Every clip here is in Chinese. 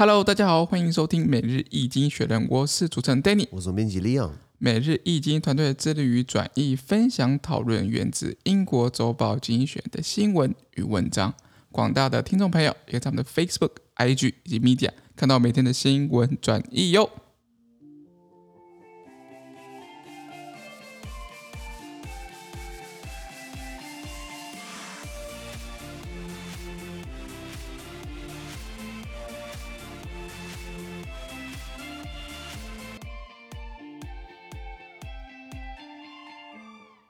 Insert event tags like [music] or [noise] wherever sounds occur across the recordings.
Hello，大家好，欢迎收听每日易经学人，我是主持人 Danny，我是编辑 Leon。每日易经团队致力于转译、分享、讨论源自英国周报精选的新闻与文章。广大的听众朋友也在我们的 Facebook、IG 以及 Media 看到每天的新闻转译哟。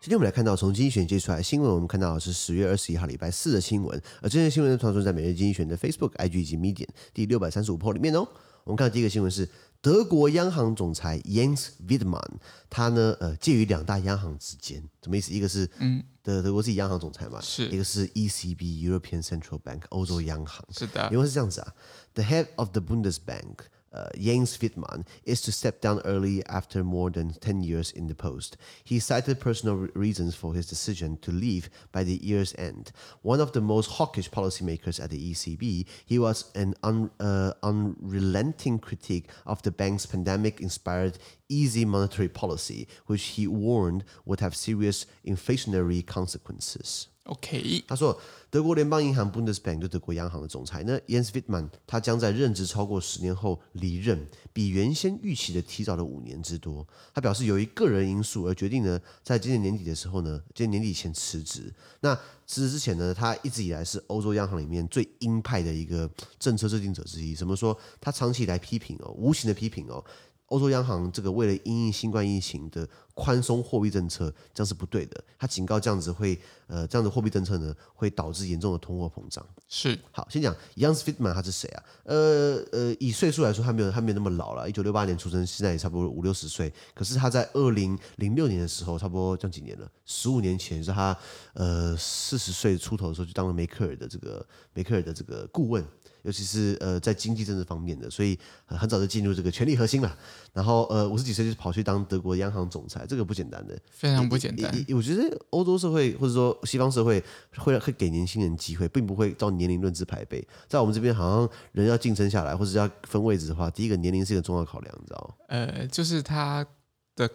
今天我们来看到从经济学接出来的新闻，我们看到的是十月二十一号礼拜四的新闻，而这些新闻的，传送在每日经济学的 Facebook、IG 以及 Medium 第六百三十五铺里面哦。我们看到第一个新闻是德国央行总裁 Jens Weidmann，他呢呃介于两大央行之间，什么意思？一个是嗯德德国自己央行总裁嘛，是一个是 ECB European Central Bank 欧洲央行，是的，因为是这样子啊，The head of the Bundesbank。Uh, Jens Wittmann is to step down early after more than 10 years in the post. He cited personal reasons for his decision to leave by the year's end. One of the most hawkish policymakers at the ECB, he was an un, uh, unrelenting critic of the bank's pandemic inspired easy monetary policy, which he warned would have serious inflationary consequences. OK，他说，德国联邦银行 Bundesbank 就德国央行的总裁呢，Jens Wittmann，他将在任职超过十年后离任，比原先预期的提早了五年之多。他表示，由于个人因素而决定呢，在今年年底的时候呢，今年年底前辞职。那辞职之前呢，他一直以来是欧洲央行里面最鹰派的一个政策制定者之一。怎么说？他长期以来批评哦，无情的批评哦。欧洲央行这个为了因应新冠疫情的宽松货币政策，这样是不对的。他警告这样子会，呃，这样的货币政策呢，会导致严重的通货膨胀。是，好，先讲 Jens Wittmann 他是谁啊？呃呃，以岁数来说，他没有他没有那么老了，一九六八年出生，现在也差不多五六十岁。可是他在二零零六年的时候，差不多这样几年了，十五年前是他呃四十岁出头的时候，就当了梅克尔的这个梅克尔的这个顾问。尤其是呃，在经济政治方面的，所以很早就进入这个权力核心了。然后呃，五十几岁就跑去当德国央行总裁，这个不简单的，非常不简单。我觉得欧洲社会或者说西方社会会会给年轻人机会，并不会照年龄论资排辈。在我们这边，好像人要晋升下来或者要分位置的话，第一个年龄是一个重要考量，你知道吗？呃，就是他的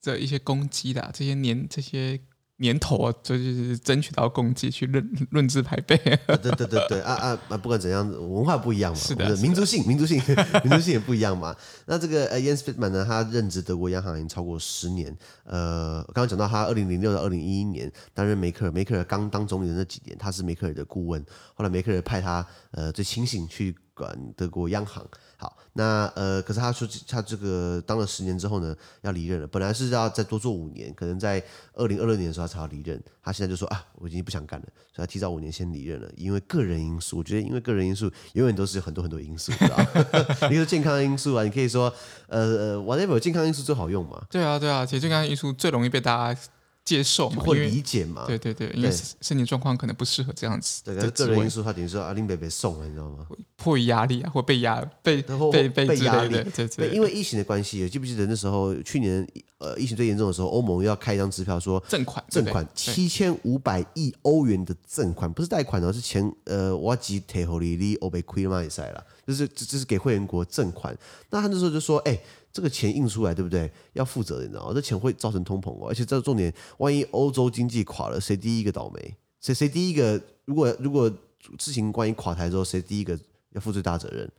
这一些攻击的这些年这些。年头啊，这就是争取到功绩去论 [laughs] 论资排辈。对对对对啊啊啊！不管怎样，文化不一样嘛，是的，民族性民族性 [laughs] 民族性也不一样嘛。那这个呃，Jens Wittmann 呢，他任职德国央行已经超过十年。呃，刚刚讲到他二零零六到二零一一年担任梅克尔，梅克尔刚当总理的那几年，他是梅克尔的顾问。后来梅克尔派他呃最亲信去管德国央行。好，那呃，可是他说他这个当了十年之后呢，要离任了。本来是要再多做五年，可能在二零二六年的时候他才要离任。他现在就说啊，我已经不想干了，所以他提早五年先离任了。因为个人因素，我觉得因为个人因素永远都是有很多很多因素，知道吗？[laughs] 一个健康因素啊，你可以说呃呃，whatever，健康因素最好用嘛。对啊，对啊，其实健康因素最容易被大家。接受或理解嘛？对对对，因为身体状况可能不适合这样子。对，个人因素，他等于说阿林北被送了，你知道吗？迫于压力啊，或被压被被被被压力。对对，因为疫情的关系，记不记得那时候去年呃疫情最严重的时候，欧盟要开一张支票说赠款赠款七千五百亿欧元的赠款，不是贷款哦，是钱呃我几提后里里欧被亏了嘛也塞了，就是这是给会员国赠款。那他那时候就说，哎。这个钱印出来，对不对？要负责的，你知道？这钱会造成通膨哦，而且这重点，万一欧洲经济垮了，谁第一个倒霉？谁谁第一个？如果如果事情万一垮台之后，谁第一个要负最大责任？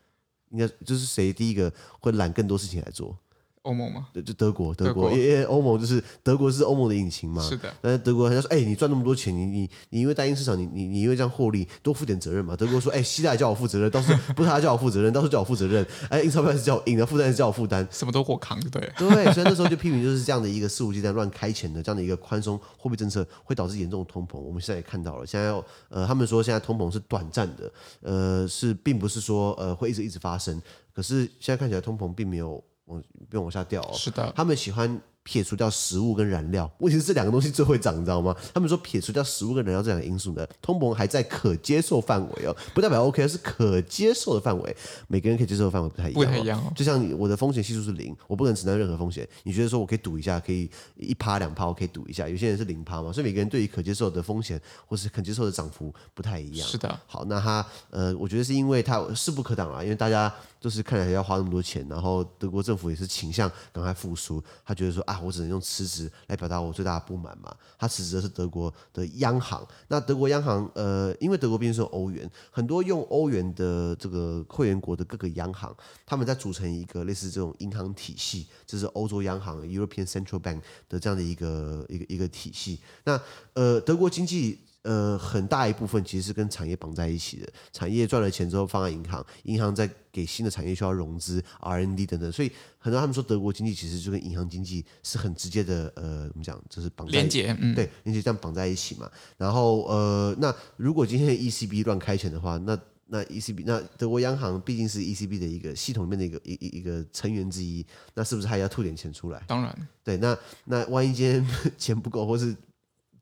应该就是谁第一个会揽更多事情来做？欧盟吗？对，就德国，德国，因为欧盟就是德国是欧盟的引擎嘛。是的。但是德国人家说，哎，你赚那么多钱，你你你因为单一市场，你你你因为这样获利，多负点责任嘛。德国说，哎，希腊叫我负责任，到时候不是他叫我负责任，到时候叫我负责任。哎，印钞票是叫我印，然后负担是叫我负担，什么都我扛，对。对，所以那时候就批评，就是这样的一个肆无忌惮乱开钱的这样的一个宽松货币政策，会导致严重的通膨。我们现在也看到了，现在呃，他们说现在通膨是短暂的，呃，是并不是说呃会一直一直发生。可是现在看起来通膨并没有。往不用往下掉哦，是的，他们喜欢撇除掉食物跟燃料，问题是这两个东西最会涨，你知道吗？他们说撇除掉食物跟燃料这两个因素呢，通膨还在可接受范围哦，不代表 OK，是可接受的范围。每个人可以接受的范围不太一样，不太一样哦。就像我的风险系数是零，我不能承担任何风险。你觉得说我可以赌一下，可以一趴两趴，我可以赌一下。有些人是零趴嘛，所以每个人对于可接受的风险或是可接受的涨幅不太一样。是的。好，那他呃，我觉得是因为他势不可挡啊，因为大家。就是看起来要花那么多钱，然后德国政府也是倾向赶快复苏。他觉得说啊，我只能用辞职来表达我最大的不满嘛。他辞职的是德国的央行。那德国央行呃，因为德国毕竟是欧元，很多用欧元的这个会员国的各个央行，他们在组成一个类似这种银行体系，就是欧洲央行 （European Central Bank） 的这样的一个一个一个体系。那呃，德国经济。呃，很大一部分其实是跟产业绑在一起的，产业赚了钱之后放在银行，银行再给新的产业需要融资、R&D 等等，所以很多他们说德国经济其实就跟银行经济是很直接的，呃，我们讲，就是绑在连接，嗯，对，连接这样绑在一起嘛。然后呃，那如果今天 ECB 乱开钱的话，那那 ECB 那德国央行毕竟是 ECB 的一个系统里面的一个一一一个成员之一，那是不是还要吐点钱出来？当然，对，那那万一今天 [laughs] 钱不够，或是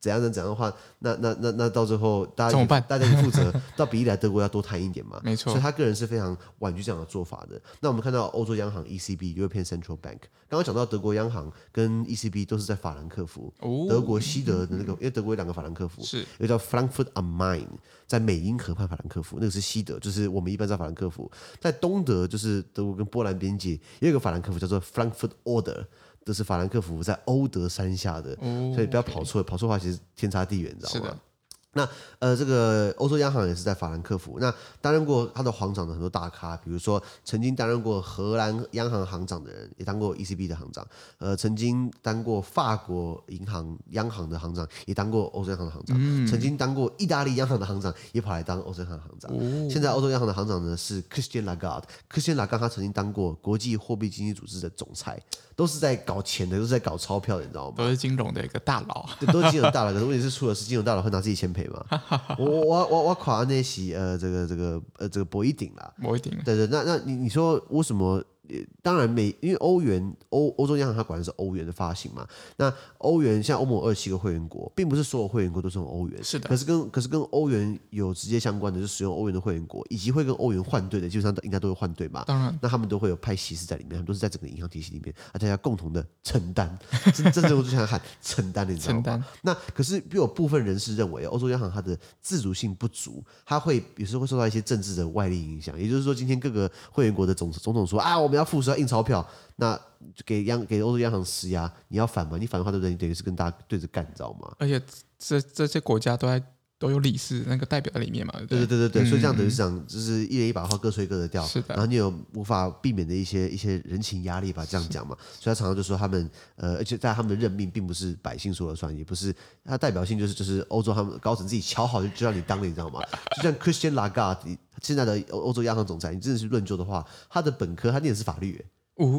怎样能怎样的话，那那那那到最后大家怎么办？大家去负责，[laughs] 到比利来德国要多谈一点嘛。没错，所以他个人是非常婉拒这样的做法的。那我们看到欧洲央行 ECB European Central Bank，刚刚讲到德国央行跟 ECB 都是在法兰克福，哦、德国西德的那个，因为德国有两个法兰克福，是一个叫 Frankfurt am Main，在美英河畔法兰克福，那个是西德，就是我们一般在法兰克福。在东德就是德国跟波兰边界，也有一个法兰克福叫做 Frankfurt Oder。这是法兰克福在欧德山下的，哦、所以不要跑错，okay 跑错的话其实天差地远，你知道吗？那呃，这个欧洲央行也是在法兰克福。那担任过他的行长的很多大咖，比如说曾经担任过荷兰央行行长的人，也当过 ECB 的行长。呃，曾经当过法国银行央行的行长，也当过欧洲央行的行长。嗯、曾经当过意大利央行的行长，也跑来当欧洲央行的行长。哦、现在欧洲央行的行长呢是 Christine Lagarde。Christine Lagarde 他曾经当过国际货币基金组织的总裁，都是在搞钱的，都是在搞钞票的，你知道吗？都是金融的一个大佬。对，都是金融大佬。可是问题是，出了事，金融大佬会拿自己钱赔。我我我我夸那些呃这个这个呃这个博一顶啦，博一鼎，对对，那那你你说为什么？当然，美因为欧元欧欧洲央行它管的是欧元的发行嘛，那欧元像欧盟二十七个会员国，并不是所有会员国都是用欧元，是的。可是跟可是跟欧元有直接相关的，就是使用欧元的会员国，以及会跟欧元换兑的，基本上都应该都会换兑嘛。当然，那他们都会有派息是在里面，他们都是在整个银行体系里面，而大家共同的承担。真真正我就想喊承担，你知道吗？承担。那可是，有部分人士认为，欧洲央行它的自主性不足，它会有时候会受到一些政治的外力影响。也就是说，今天各个会员国的总总统说啊，我们要复苏，要印钞票。那就给央给欧洲央行施压，你要反吗？你反的话，对不对？你等于是跟大家对着干，你知道吗？而且这这些国家都在都有理事那个代表在里面嘛，对对对对对，嗯、所以这样等于是讲，就是一人一把话，各吹各的调。是的。然后你有无法避免的一些一些人情压力吧？这样讲嘛。所以他常常就说他们呃，而且在他们的任命并不是百姓说了算，也不是他代表性就是就是欧洲他们高层自己瞧好就就让你当了，你知道吗？[laughs] 就像 Christian Lagarde 现在的欧欧洲央行总裁，你真的是论究的话，他的本科他念的是法律。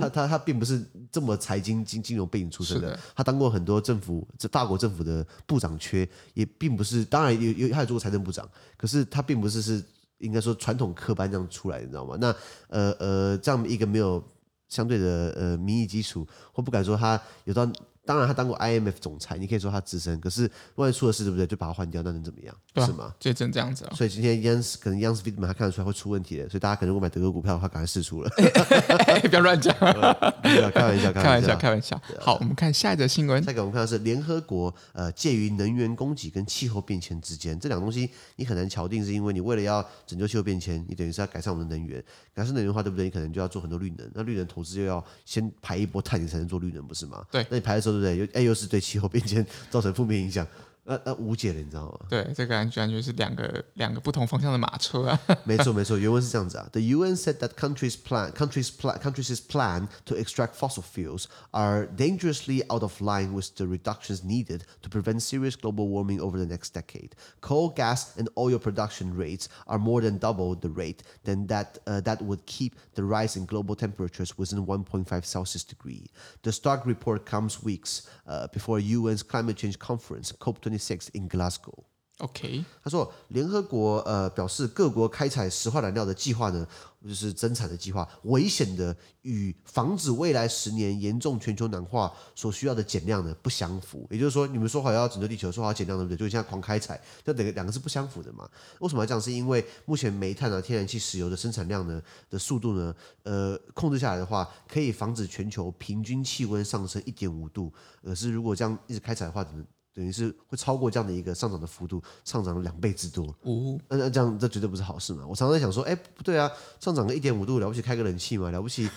他他他并不是这么财经金金融背景出身的，的他当过很多政府，这法国政府的部长缺，也并不是，当然有有他也做过财政部长，可是他并不是是应该说传统科班这样出来的，你知道吗？那呃呃这样一个没有相对的呃民意基础，或不敢说他有到。当然，他当过 IMF 总裁，你可以说他资深。可是万一出了事，对不对？就把他换掉，那能怎么样？对啊、是吗？就真这样子。所以今天 Yans 可能 Jens Wittmann 他看得出来会出问题的，所以大家可能如果买德国股票的话，赶快试出了。[laughs] 不要乱讲，[laughs] [laughs] 开玩笑，开玩笑，开玩笑。好，我们看下一则新闻。下一个我们看的是联合国，呃，介于能源供给跟气候变迁之间，这两个东西你很难敲定，是因为你为了要拯救气候变迁，你等于是要改善我们的能源，改善能源的话，对不对？你可能就要做很多绿能，那绿能投资又要先排一波碳，你才能做绿能，不是吗？对。那你排的时候，对不对？又哎，又是。对气候变迁造成负面影响。呃呃，无解了，你知道吗？对，这个感觉感觉是两个两个不同方向的马车啊。没错没错，原文是这样子啊。The UN [laughs] said that countries plan countries plan countries' plan to extract fossil fuels are dangerously out of line with the reductions needed to prevent serious global warming over the next decade. Coal, gas, and oil production rates are more than double the rate than that uh, that would keep the rise in global temperatures within 1.5 Celsius degree. The stark report comes weeks uh, before UN's climate change conference, COP26 in Glasgow。OK，他说，联合国呃表示，各国开采石化燃料的计划呢，就是增产的计划，危险的与防止未来十年严重全球暖化所需要的减量呢不相符。也就是说，你们说好要拯救地球，说好要减量，对不对？就现在狂开采，这两个两个是不相符的嘛？为什么要这样？是因为目前煤炭啊、天然气、石油的生产量呢的速度呢，呃，控制下来的话，可以防止全球平均气温上升一点五度。可是如果这样一直开采的话，等等于是会超过这样的一个上涨的幅度，上涨了两倍之多。哦，那那这样这绝对不是好事嘛？我常常在想说，哎，不对啊，上涨个一点五度，了不起开个冷气嘛，了不起，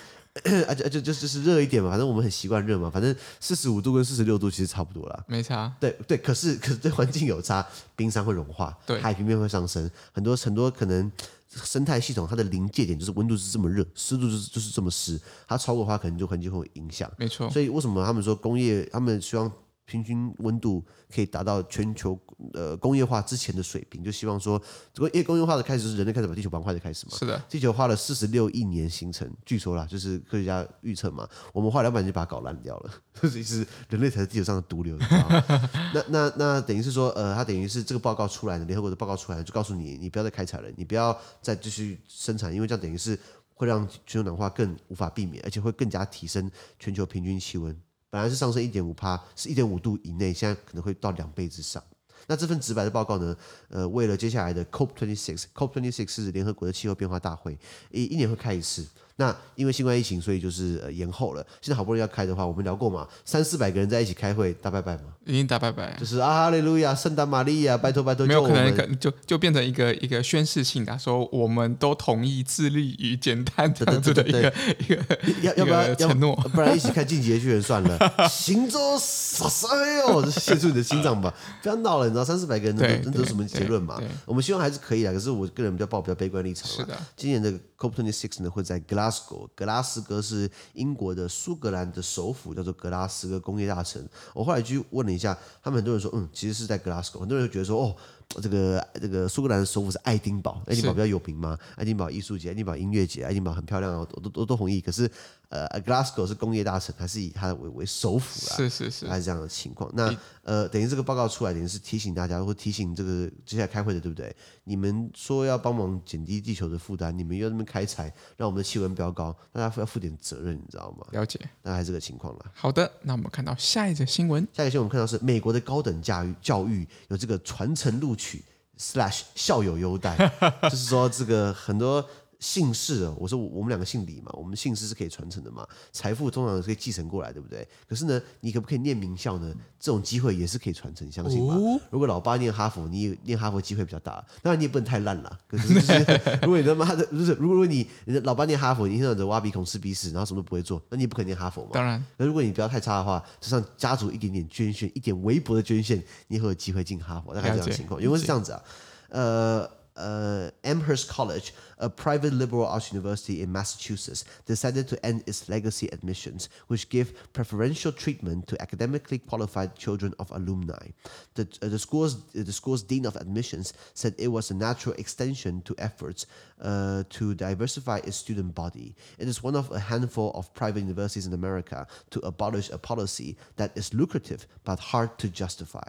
而且而且就就是热一点嘛，反正我们很习惯热嘛，反正四十五度跟四十六度其实差不多啦，没差。对对，可是可是对环境有差，冰山会融化，对，海平面会上升，很多很多可能生态系统它的临界点就是温度是这么热，湿度就是就是这么湿，它超过的话可能就环境会有影响。没错，所以为什么他们说工业，他们希望。平均温度可以达到全球呃工业化之前的水平，就希望说，这个业工业化的开始是人类开始把地球玩坏的开始嘛？是的，地球花了四十六亿年形成，据说啦，就是科学家预测嘛，我们花两百年就把它搞烂掉了，[laughs] 其实人类才是地球上的毒瘤，你知道吗？[laughs] 那那那等于是说，呃，它等于是这个报告出来的，联合国的报告出来就告诉你，你不要再开采了，你不要再继续生产，因为这样等于是会让全球暖化更无法避免，而且会更加提升全球平均气温。本来是上升一点五趴，是一点五度以内，现在可能会到两倍之上。那这份直白的报告呢？呃，为了接下来的 COP twenty six，COP twenty six 是联合国的气候变化大会，一一年会开一次。那因为新冠疫情，所以就是呃延后了。现在好不容易要开的话，我们聊过嘛，三四百个人在一起开会，大拜拜嘛，已经大拜拜，就是啊哈利路亚，圣诞玛利亚，拜托拜托，没有可能就就变成一个一个宣誓性的，说我们都同意致力于简单这样子的一个一个要要不要承诺，不然一起看进击的巨人算了。[laughs] 行走撒撒嘿哦，献出你的心脏吧，不要闹了，你知道三四百个人能得什么结论嘛？我们希望还是可以的，可是我个人比较抱比较悲观立场。是的，今年的 COP twenty six 呢会在 Glasgow，格拉斯哥是英国的苏格兰的首府，叫做格拉斯哥工业大城。我后来去问了一下，他们很多人说，嗯，其实是在格拉斯哥。很多人觉得说，哦。这个这个苏格兰的首府是爱丁堡，爱丁堡比较有名嘛，爱丁堡艺术节、爱丁堡音乐节、爱丁堡很漂亮我，都都都同意。可是，呃，Glasgow 是工业大城，还是以它为为首府啊？是是是，还是这样的情况。那呃，等于这个报告出来，等于是提醒大家，或提醒这个接下来开会的，对不对？你们说要帮忙减低地球的负担，你们又在那边开采，让我们的气温飙高，大家要负点责任，你知道吗？了解，大概这个情况了。好的，那我们看到下一则新闻，下一个新闻我们看到是美国的高等教育教育有这个传承录取。slash 校友优待，[laughs] 就是说这个很多。姓氏哦，我说我们两个姓李嘛，我们姓氏是可以传承的嘛，财富通常是可以继承过来，对不对？可是呢，你可不可以念名校呢？这种机会也是可以传承，相信吧？如果老爸念哈佛，你念哈佛机会比较大，当然你也不能太烂了。可是，就是 [laughs] 如果你他妈的，就是如果你老爸念哈佛，你现在挖鼻孔吃鼻屎，然后什么都不会做，那你也不可能念哈佛嘛。当然，那如果你不要太差的话，就像家族一点点捐献，一点微薄的捐献，你会有机会进哈佛，大概这样的情况。因为是这样子啊，呃。Uh, Amherst College, a private liberal arts university in Massachusetts, decided to end its legacy admissions, which give preferential treatment to academically qualified children of alumni. The, uh, the, school's, the school's dean of admissions said it was a natural extension to efforts uh, to diversify its student body. It is one of a handful of private universities in America to abolish a policy that is lucrative but hard to justify.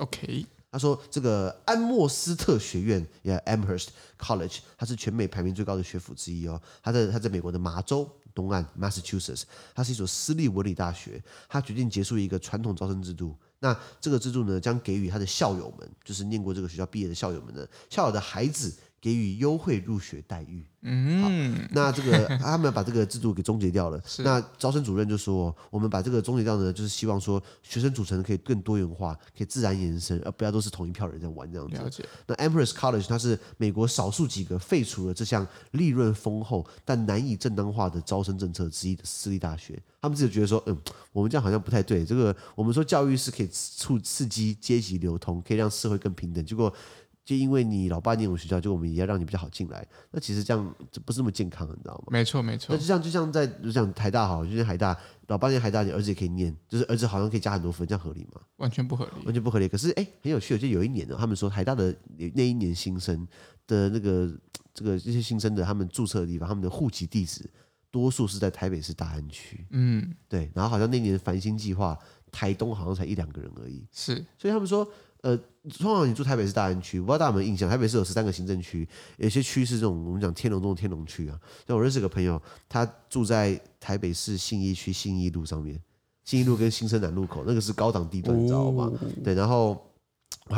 Okay. 他说：“这个安默斯特学院，yeah, Amherst College，它是全美排名最高的学府之一哦。他在他在美国的麻州东岸，Massachusetts，它是一所私立文理大学。他决定结束一个传统招生制度。那这个制度呢，将给予他的校友们，就是念过这个学校毕业的校友们呢，校友的孩子。”给予优惠入学待遇，嗯，好那这个 [laughs] 他们把这个制度给终结掉了。那招生主任就说：“我们把这个终结掉呢，就是希望说学生组成可以更多元化，可以自然延伸，而不要都是同一票人在玩这样子。”那 Amherst College 它是美国少数几个废除了这项利润丰厚但难以正当化的招生政策之一的私立大学。他们自己觉得说：“嗯，我们这样好像不太对。这个我们说教育是可以促刺激阶级流通，可以让社会更平等。结果。”就因为你老爸念我们学校，就我们也要让你比较好进来。那其实这样这不是那么健康，你知道吗？没错，没错。那就像就像在就像台大好，就像台大老爸念台大，你儿子也可以念，就是儿子好像可以加很多分，这样合理吗？完全不合理，完全不合理。可是哎，很有趣的，就有一年呢，他们说台大的那一年新生的那个这个这些新生的他们注册的地方，他们的户籍地址多数是在台北市大安区。嗯，对。然后好像那年繁星计划，台东好像才一两个人而已。是，所以他们说。呃，通常你住台北市大安区，我不知道大家有没有印象，台北市有十三个行政区，有些区是这种我们讲天龙中的天龙区啊。像我认识个朋友，他住在台北市信义区信义路上面，信义路跟新生南路口那个是高档地段，你知道吗？对，然后。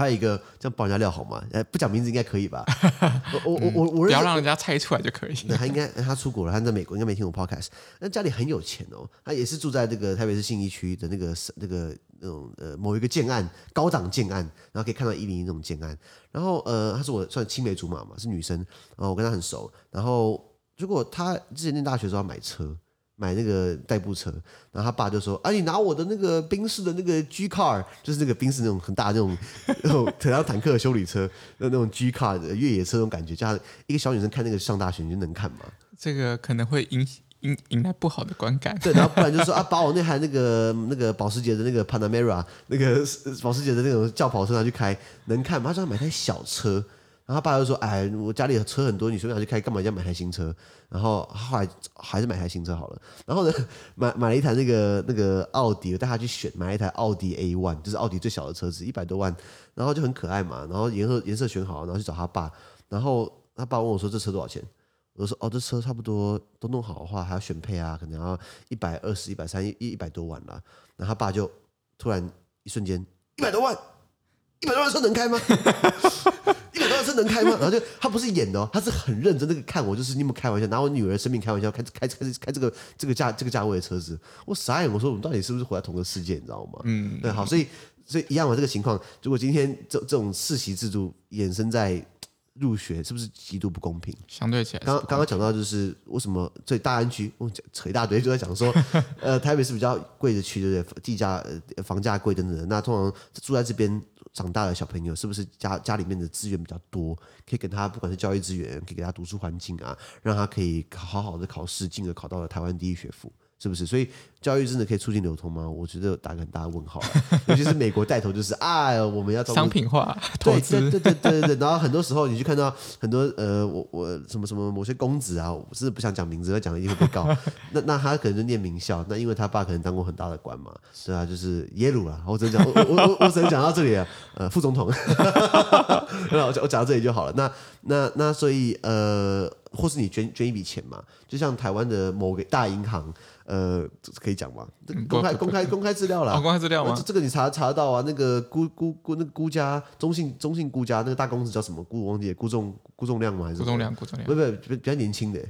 我还有一个这样爆人家料好吗？哎，不讲名字应该可以吧？[laughs] 我我我我不要让人家猜出来就可以。[laughs] 那他应该他出国了，他在美国应该没听过 podcast。那家里很有钱哦，他也是住在这个台北市信义区的那个那个那种呃某一个建案高档建案，然后可以看到一零一那种建案。然后呃，他是我算青梅竹马嘛，是女生，然后我跟她很熟。然后如果他之前念大学的时候要买车。买那个代步车，然后他爸就说：“啊，你拿我的那个宾士的那个 G car，就是那个宾士那种很大的那种那种很像坦克的修理车，那那种 G car 的越野车那种感觉，叫一个小女生看那个上大学你就能看吗？这个可能会引引引来不好的观感。对，然后不然就说啊，把我那台那个那个保时捷的那个 Panamera，那个保时捷的那种轿跑车拿去开，能看吗？他说他买台小车。”他爸就说：“哎，我家里的车很多，你随便拿去开，干嘛要买台新车？”然后后来还是买台新车好了。然后呢，[laughs] 买买了一台那个那个奥迪，带他去选，买了一台奥迪 A1，就是奥迪最小的车子，一百多万，然后就很可爱嘛。然后颜色颜色选好，然后去找他爸。然后他爸问我说：“这车多少钱？”我说：“哦，这车差不多都弄好的话，还要选配啊，可能要一百二十一百三一一百多万了。”然后他爸就突然一瞬间一百多万，一百多万车能开吗？车能开吗？然后就他不是演的哦，他是很认真的看我，就是你们开玩笑，拿我女儿生命开玩笑，开开开开这个这个价这个价位的车子，我傻眼，我说我们到底是不是活在同个世界，你知道吗？嗯，对，好，所以所以一样嘛，这个情况，如果今天这这种世袭制度衍生在入学，是不是极度不公平？相对起来，刚刚刚讲到就是为什么所以大安区，我扯一大堆，就在讲说，呃，台北是比较贵的区，对不对？地价、呃房价贵等等，那通常住在这边。长大的小朋友是不是家家里面的资源比较多，可以给他不管是教育资源，可以给他读书环境啊，让他可以好好的考试，进而考到了台湾第一学府。是不是？所以教育真的可以促进流通吗？我觉得打个很大的问号。尤其是美国带头，就是 [laughs] 啊，我们要商品化投资，对对对对对对。然后很多时候你去看到很多呃，我我什么什么某些公子啊，我是不想讲名字，要讲了一定会被告。那那他可能就念名校，那因为他爸可能当过很大的官嘛，是啊，就是耶鲁啊。我只能讲，我我我我只能讲到这里啊。呃，副总统，[laughs] 那我我讲到这里就好了。那那那所以呃，或是你捐捐一笔钱嘛，就像台湾的某个大银行。呃，可以讲吗？公开公开 [laughs] 公开资料啦，公开资料吗？这个你查查得到啊。那个估估估那个估家中信中信估家那个大公子叫什么？辜忘记估重估重量吗？还是估重量？估重量？不不比比较年轻的。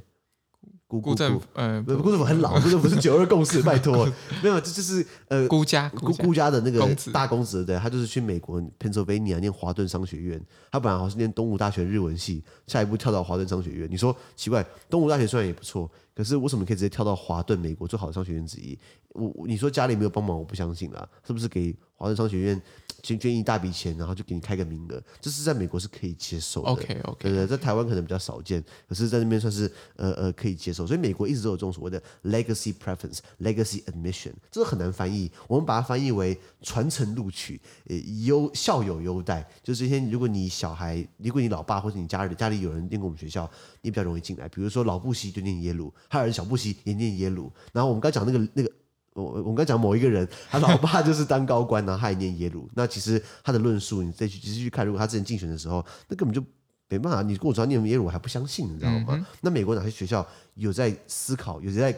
辜辜政府，呃，辜政府很老，姑政府是九二共识，[laughs] 拜托，没有，这就是呃，姑家姑姑家的那个大公子，对，他就是去美国 Pennsylvania 念华顿商学院，他本来好像是念东吴大学日文系，下一步跳到华顿商学院。你说奇怪，东吴大学虽然也不错，可是为什么可以直接跳到华顿美国最好的商学院之一？我你说家里没有帮忙，我不相信啦，是不是给华顿商学院？[tsk] 捐捐一大笔钱，然后就给你开个名额，这是在美国是可以接受的。OK OK，对对，在台湾可能比较少见，可是在那边算是呃呃可以接受。所以美国一直都有这种所谓的 legacy preference、legacy admission，这个很难翻译，我们把它翻译为传承录取，呃优校友优待。就是这些，如果你小孩，如果你老爸或者你家里家里有人念过我们学校，你比较容易进来。比如说老布希就念耶鲁，还有人小布希也念耶鲁。然后我们刚讲那个那个。我我刚讲某一个人，他老爸就是当高官，然后他也念耶鲁。那其实他的论述，你再去仔细去看，如果他之前竞选的时候，那根本就没办法。你跟我说他念耶鲁，我还不相信，你知道吗？嗯、那美国哪些学校有在思考，有在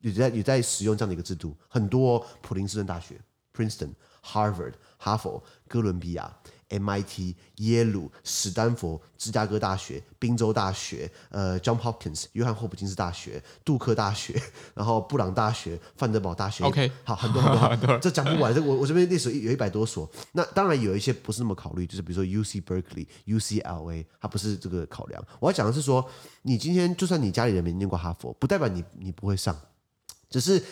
有在有在使用这样的一个制度？很多、哦，普林斯顿大学、Princeton、Harvard、哈佛、哥伦比亚。MIT、耶鲁、史丹佛、芝加哥大学、宾州大学、呃，John Hopkins、约翰霍普金斯大学、杜克大学，[laughs] 然后布朗大学、范德堡大学。OK，好，很多很多，很多 [laughs] 这讲不完。这我我这边历史有一百多所。那当然有一些不是那么考虑，就是比如说 UC Berkeley、UCLA，它不是这个考量。我要讲的是说，你今天就算你家里人没念过哈佛，不代表你你不会上，只是。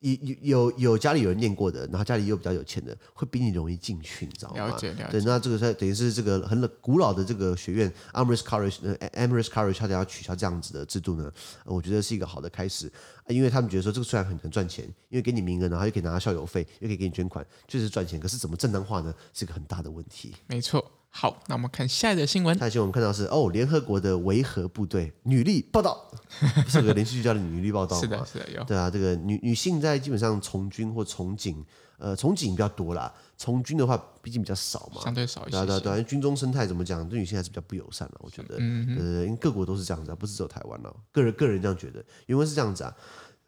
有有有家里有人念过的，然后家里又比较有钱的，会比你容易进去，你知道吗？了解了解。对，那这个是等于是这个很古老的这个学院 College，呃，Amherst College，他要取消这样子的制度呢，我觉得是一个好的开始，因为他们觉得说这个虽然很很赚钱，因为给你名额，然后又可以拿到校友费，又可以给你捐款，确实赚钱，可是怎么正当化呢？是一个很大的问题。没错。好，那我们看下一个新闻。下一个新闻我们看到是哦，联合国的维和部队女力报道，[laughs] 是有个连续剧叫的女力报道是的，是的，有。对啊，这个女女性在基本上从军或从警，呃，从警比较多啦，从军的话毕竟比较少嘛，相对少一些。对对对，军中生态怎么讲，对女性还是比较不友善的，我觉得。嗯嗯。呃，因为各国都是这样子，不是只有台湾了。个人个人这样觉得，原文是这样子啊。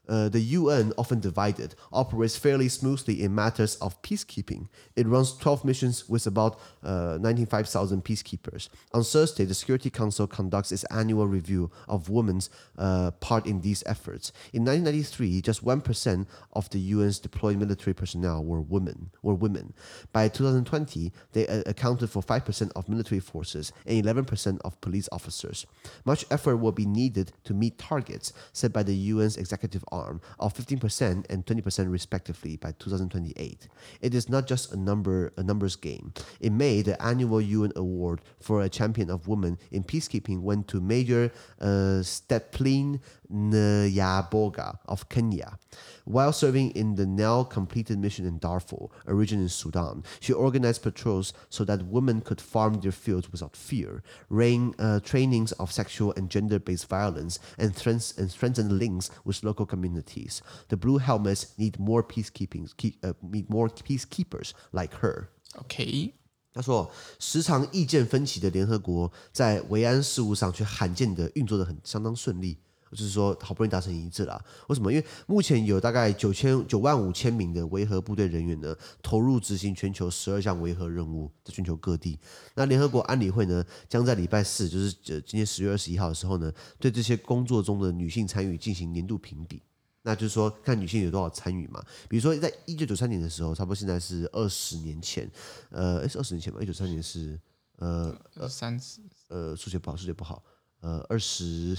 Uh, the UN, often divided, operates fairly smoothly in matters of peacekeeping. It runs 12 missions with about uh, 95,000 peacekeepers. On Thursday, the Security Council conducts its annual review of women's uh, part in these efforts. In 1993, just 1% of the UN's deployed military personnel were women. Were women. By 2020, they uh, accounted for 5% of military forces and 11% of police officers. Much effort will be needed to meet targets set by the UN's executive arm of 15% and 20% respectively by 2028. It is not just a number a numbers game. In May, the annual UN award for a champion of women in peacekeeping went to Major uh, Nyaboga of Kenya. While serving in the now completed mission in Darfur, a region in Sudan, she organized patrols so that women could farm their fields without fear, ran uh, trainings of sexual and gender-based violence, and, strength, and strengthened links with local communities. The Blue Helmets need more peacekeeping, keep, uh, need more peacekeepers like her. Okay. 他说：“时常意见分歧的联合国，在维安事务上却罕见的运作得很相当顺利。”就是说，好不容易达成一致了。为什么？因为目前有大概九千九万五千名的维和部队人员呢，投入执行全球十二项维和任务，在全球各地。那联合国安理会呢，将在礼拜四，就是呃今天十月二十一号的时候呢，对这些工作中的女性参与进行年度评比。那就是说，看女性有多少参与嘛。比如说，在一九九三年的时候，差不多现在是二十年前，呃，是二十年前吧？一九九三年是呃三十，呃，数学不好，数学不好，呃，二十。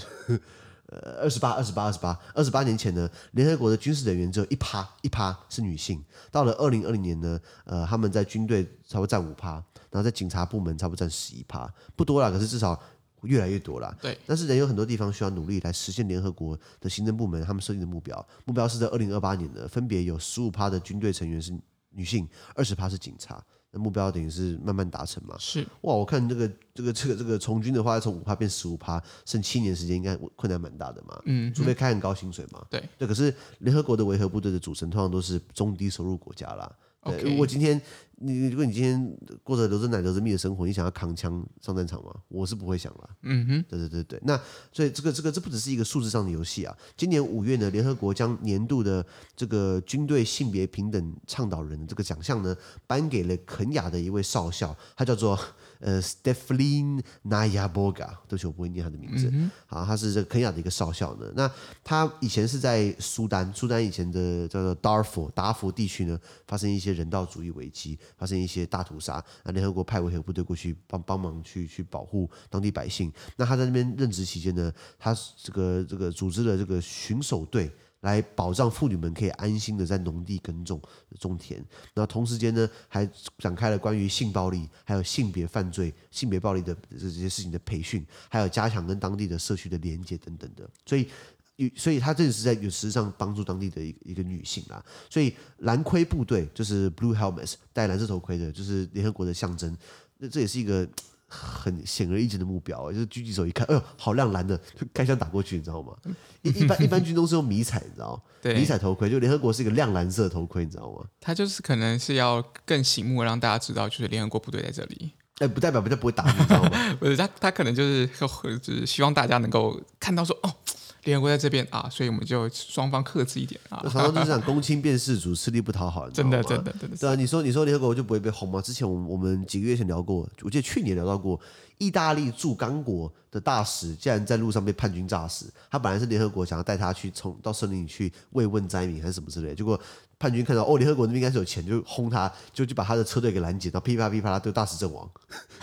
呃，二十八，二十八，二十八，二十八年前呢，联合国的军事人员只有一趴，一趴是女性。到了二零二零年呢，呃，他们在军队差不多占五趴，然后在警察部门差不多占十一趴，不多啦，可是至少越来越多啦。对，但是人有很多地方需要努力来实现联合国的行政部门他们设定的目标，目标是在二零二八年呢，分别有十五趴的军队成员是女性，二十趴是警察。那目标等于是慢慢达成嘛？是哇，我看这个这个这个这个从军的话，从五趴变十五趴，剩七年时间，应该困难蛮大的嘛。嗯，除非开很高薪水嘛。对对，可是联合国的维和部队的组成通常都是中低收入国家啦。对.如果今天你如果你今天过着流着奶流着蜜的生活，你想要扛枪上战场吗？我是不会想了。嗯哼，对对对对。那所以这个这个这不只是一个数字上的游戏啊。今年五月呢，联合国将年度的这个军队性别平等倡导人的这个奖项呢，颁给了肯雅的一位少校，他叫做。呃，Stephen Nyaboga，对不起，我不会念他的名字。嗯、好，他是这个肯亚的一个少校呢。那他以前是在苏丹，苏丹以前的叫做 Darfur 达福地区呢，发生一些人道主义危机，发生一些大屠杀。那联合国派维和部队过去帮帮忙去去保护当地百姓。那他在那边任职期间呢，他这个这个组织了这个巡守队。来保障妇女们可以安心的在农地耕种种田，那同时间呢，还展开了关于性暴力、还有性别犯罪、性别暴力的这些事情的培训，还有加强跟当地的社区的连接等等的。所以，所以他这是在有实质上帮助当地的一一个女性啦。所以蓝盔部队就是 Blue Helmets 戴蓝色头盔的，就是联合国的象征。那这也是一个。很显而易见的目标，就是狙击手一看，哎呦，好亮蓝的，就开枪打过去，你知道吗？一一般一般军中是用迷彩，你知道吗？迷彩头盔，就联合国是一个亮蓝色头盔，你知道吗？他就是可能是要更醒目，让大家知道，就是联合国部队在这里。哎，不代表不就不会打，你知道吗？[laughs] 不是，他他可能就是 [laughs] 就是希望大家能够看到说，哦。联合国在这边啊，所以我们就双方克制一点啊。[laughs] 常常就是讲公卿变世主，吃力不讨好，真的真的真的。对啊，你说你说联合国就不会被轰吗？之前我们我们几个月前聊过，我记得去年聊到过，意大利驻刚果的大使竟然在路上被叛军炸死。他本来是联合国想要带他去从到森林里去慰问灾民还是什么之类，结果叛军看到哦，联合国那边应该是有钱，就轰他，就就把他的车队给拦截，然后噼啪噼啪他对大使阵亡，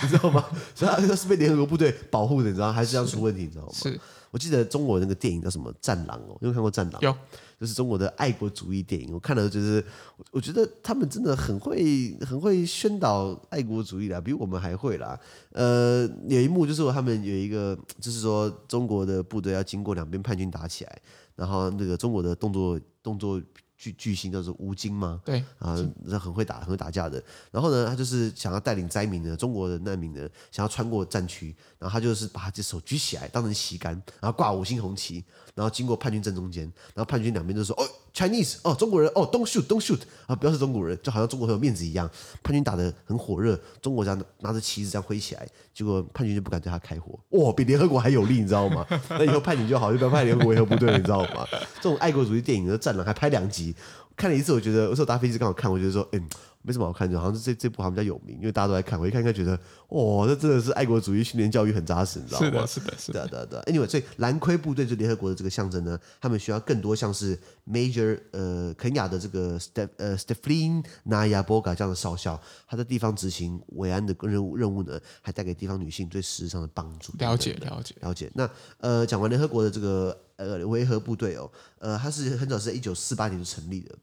你知道吗？[laughs] 所以他是被联合国部队保护的，你知道还是这样出问题，你知道吗？是。我记得中国那个电影叫什么《战狼》哦，你有看过《战狼》？有，就是中国的爱国主义电影。我看了就是，我觉得他们真的很会、很会宣导爱国主义啦，比我们还会啦。呃，有一幕就是他们有一个，就是说中国的部队要经过两边叛军打起来，然后那个中国的动作动作巨巨星叫做吴京嘛，对啊，那很会打，很会打架的。然后呢，他就是想要带领灾民呢，中国的难民呢，想要穿过战区，然后他就是把他这手举起来当成旗杆，然后挂五星红旗，然后经过叛军正中间，然后叛军两边就说：“哦，Chinese，哦，中国人，哦，Don't shoot，Don't shoot，啊，不要是中国人，就好像中国很有面子一样。”叛军打得很火热，中国这样拿着旗子这样挥起来，结果叛军就不敢对他开火。哇，比联合国还有力，你知道吗？[laughs] 那以后派你就好，就不要派联合国维和部队，你知道吗？这种爱国主义电影的战狼还拍两集，看了一次，我觉得有时候搭飞机刚好看，我觉得说，嗯。没什么好看的，好像是这这部好像比较有名，因为大家都在看。我一看，一看觉得，哇，这真的是爱国主义训练教育很扎实，你知道吗？是的，是的，是的，对对对。Anyway，所以蓝盔部队就联合国的这个象征呢，他们需要更多像是 Major 呃肯亚的这个 Step 呃 Stephen Nyaboga 这样的少校，他在地方执行维安的任务任务呢，还带给地方女性最实质上的帮助。了解，了解，了解。那呃，讲完联合国的这个呃维和部队哦，呃，它是很早是在一九四八年就成立的。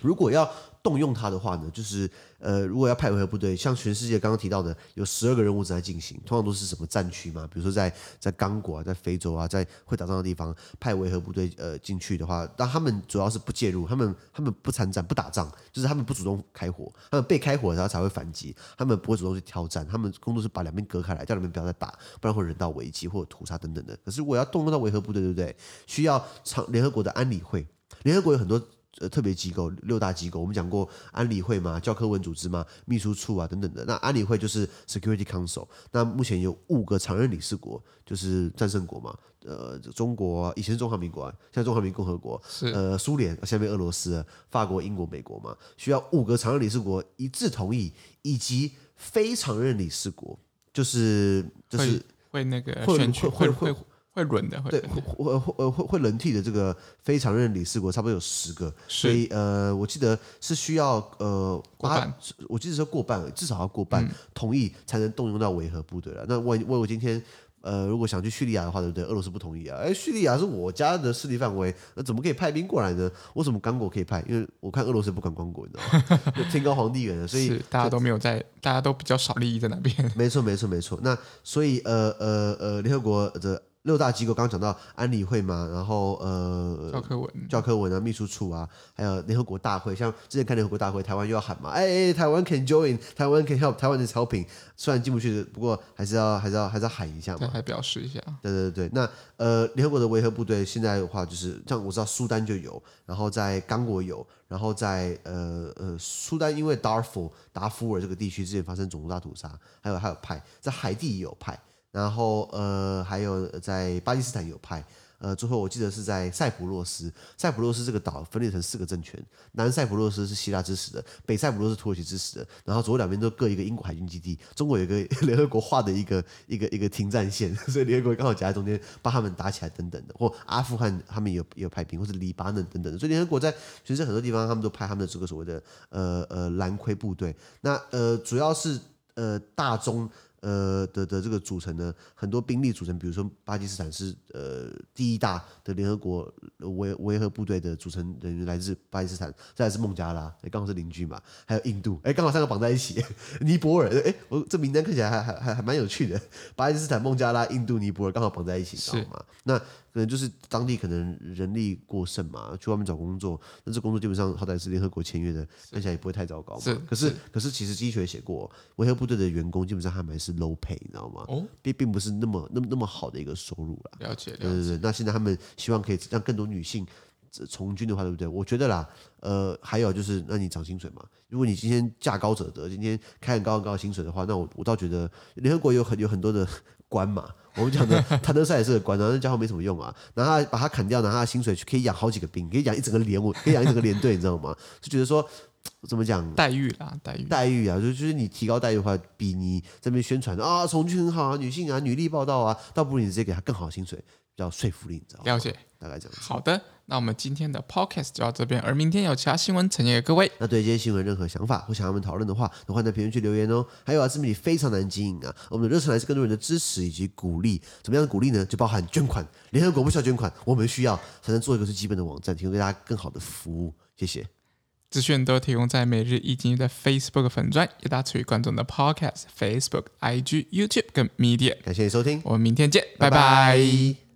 如果要动用它的话呢，就是呃，如果要派维和部队，像全世界刚刚提到的，有十二个任务正在进行，通常都是什么战区嘛？比如说在在刚果啊，在非洲啊，在会打仗的地方派维和部队呃进去的话，但他们主要是不介入，他们他们不参战不打仗，就是他们不主动开火，他们被开火的时候才会反击，他们不会主动去挑战，他们工作是把两边隔开来，叫两边不要再打，不然会人道危机或者屠杀等等的。可是我要动用到维和部队，对不对？需要常联合国的安理会，联合国有很多。呃，特别机构六大机构，我们讲过安理会嘛，教科文组织嘛，秘书处啊等等的。那安理会就是 Security Council。那目前有五个常任理事国，就是战胜国嘛，呃，中国以前是中华民国，现在中华人民共和国，是呃苏联，下面俄罗斯、法国、英国、美国嘛，需要五个常任理事国一致同意，以及非常任理事国，就是就是会，那个会会。会会会轮的，会对，会会会会轮替的这个非常任理事国差不多有十个，所以呃，我记得是需要呃过半，我记得是过半，至少要过半同意才能动用到维和部队了。那我我我今天呃，如果想去叙利亚的话，对不对？俄罗斯不同意啊，哎，叙利亚是我家的势力范围，那怎么可以派兵过来呢？为什么刚果可以派？因为我看俄罗斯不敢刚果，你知道吗？[laughs] 天高皇帝远的，所以大家都没有在，大家都比较少利益在那边。没错，没错，没错。那所以呃呃呃，联合国的。六大机构刚刚讲到安理会嘛，然后呃，教科文、教科文啊，秘书处啊，还有联合国大会，像之前看联合国大会，台湾又要喊嘛，哎哎，台湾 can join，台湾 can help，台湾的 helping，虽然进不去，不过还是要还是要还是要喊一下嘛，还表示一下。对对对，那呃，联合国的维和部队现在的话，就是像我知道苏丹就有，然后在刚果有，然后在呃呃苏丹，因为达尔富达夫尔这个地区之前发生种族大屠杀，还有还有派在海地也有派。然后呃，还有在巴基斯坦有派，呃，最后我记得是在塞浦路斯，塞浦路斯这个岛分裂成四个政权，南塞浦路斯是希腊支持的，北塞浦路斯是土耳其支持的，然后左右两边都各一个英国海军基地，中国有一个 [laughs] 联合国画的一个一个一个停战线，[laughs] 所以联合国刚好夹在中间，帮他们打起来等等的，或阿富汗他们也有也有派兵，或是黎巴嫩等等的，所以联合国在全世界很多地方他们都派他们的这个所谓的呃呃蓝盔部队，那呃主要是呃大中。呃的的这个组成呢，很多兵力组成，比如说巴基斯坦是呃第一大的联合国维维和部队的组成人员来自巴基斯坦，再来是孟加拉，刚好是邻居嘛，还有印度，哎，刚好三个绑在一起，尼泊尔，哎，我这名单看起来还还还还蛮有趣的，巴基斯坦、孟加拉、印度、尼泊尔刚好绑在一起，知道吗？那。可能就是当地可能人力过剩嘛，去外面找工作，那这工作基本上好歹是联合国签约的，看起来也不会太糟糕嘛。是，可是，是可是其实经济学写过，维和部队的员工基本上还蛮是 low pay，你知道吗？哦，并并不是那么那么那么好的一个收入啦。了解，了解。对对对，那现在他们希望可以让更多女性从军的话，对不对？我觉得啦，呃，还有就是让你涨薪水嘛。如果你今天价高者得，今天开很高很高的薪水的话，那我我倒觉得联合国有很有很多的官嘛。我们讲的谭德赛也是个官，然后那家伙没什么用啊，然后他把他砍掉，拿他的薪水去可以养好几个兵，可以养一整个连，我 [laughs] 可以养一整个连队，你知道吗？就觉得说怎么讲待遇啦，待遇待遇啊，就就是你提高待遇的话，比你这边宣传啊，从军很好啊，女性啊，女力报道啊，倒不如你直接给他更好的薪水。比较说服力，你知道吗？了解，大概这样子。好的，那我们今天的 podcast 就到这边，而明天有其他新闻呈现给各位。那对这些新闻任何想法或想要我们讨论的话，都欢迎在评论区留言哦。还有啊，自媒体非常难经营啊，我们的热忱来自更多人的支持以及鼓励。怎么样的鼓励呢？就包含捐款。联合国不需要捐款，我们需要才能做一个最基本的网站，提供给大家更好的服务。谢谢。资讯都提供在每日一经济的 Facebook 粉专，也大家参与观众的 Podcast、Facebook、IG、YouTube 跟 Media。感谢你收听，我们明天见，拜拜。拜拜。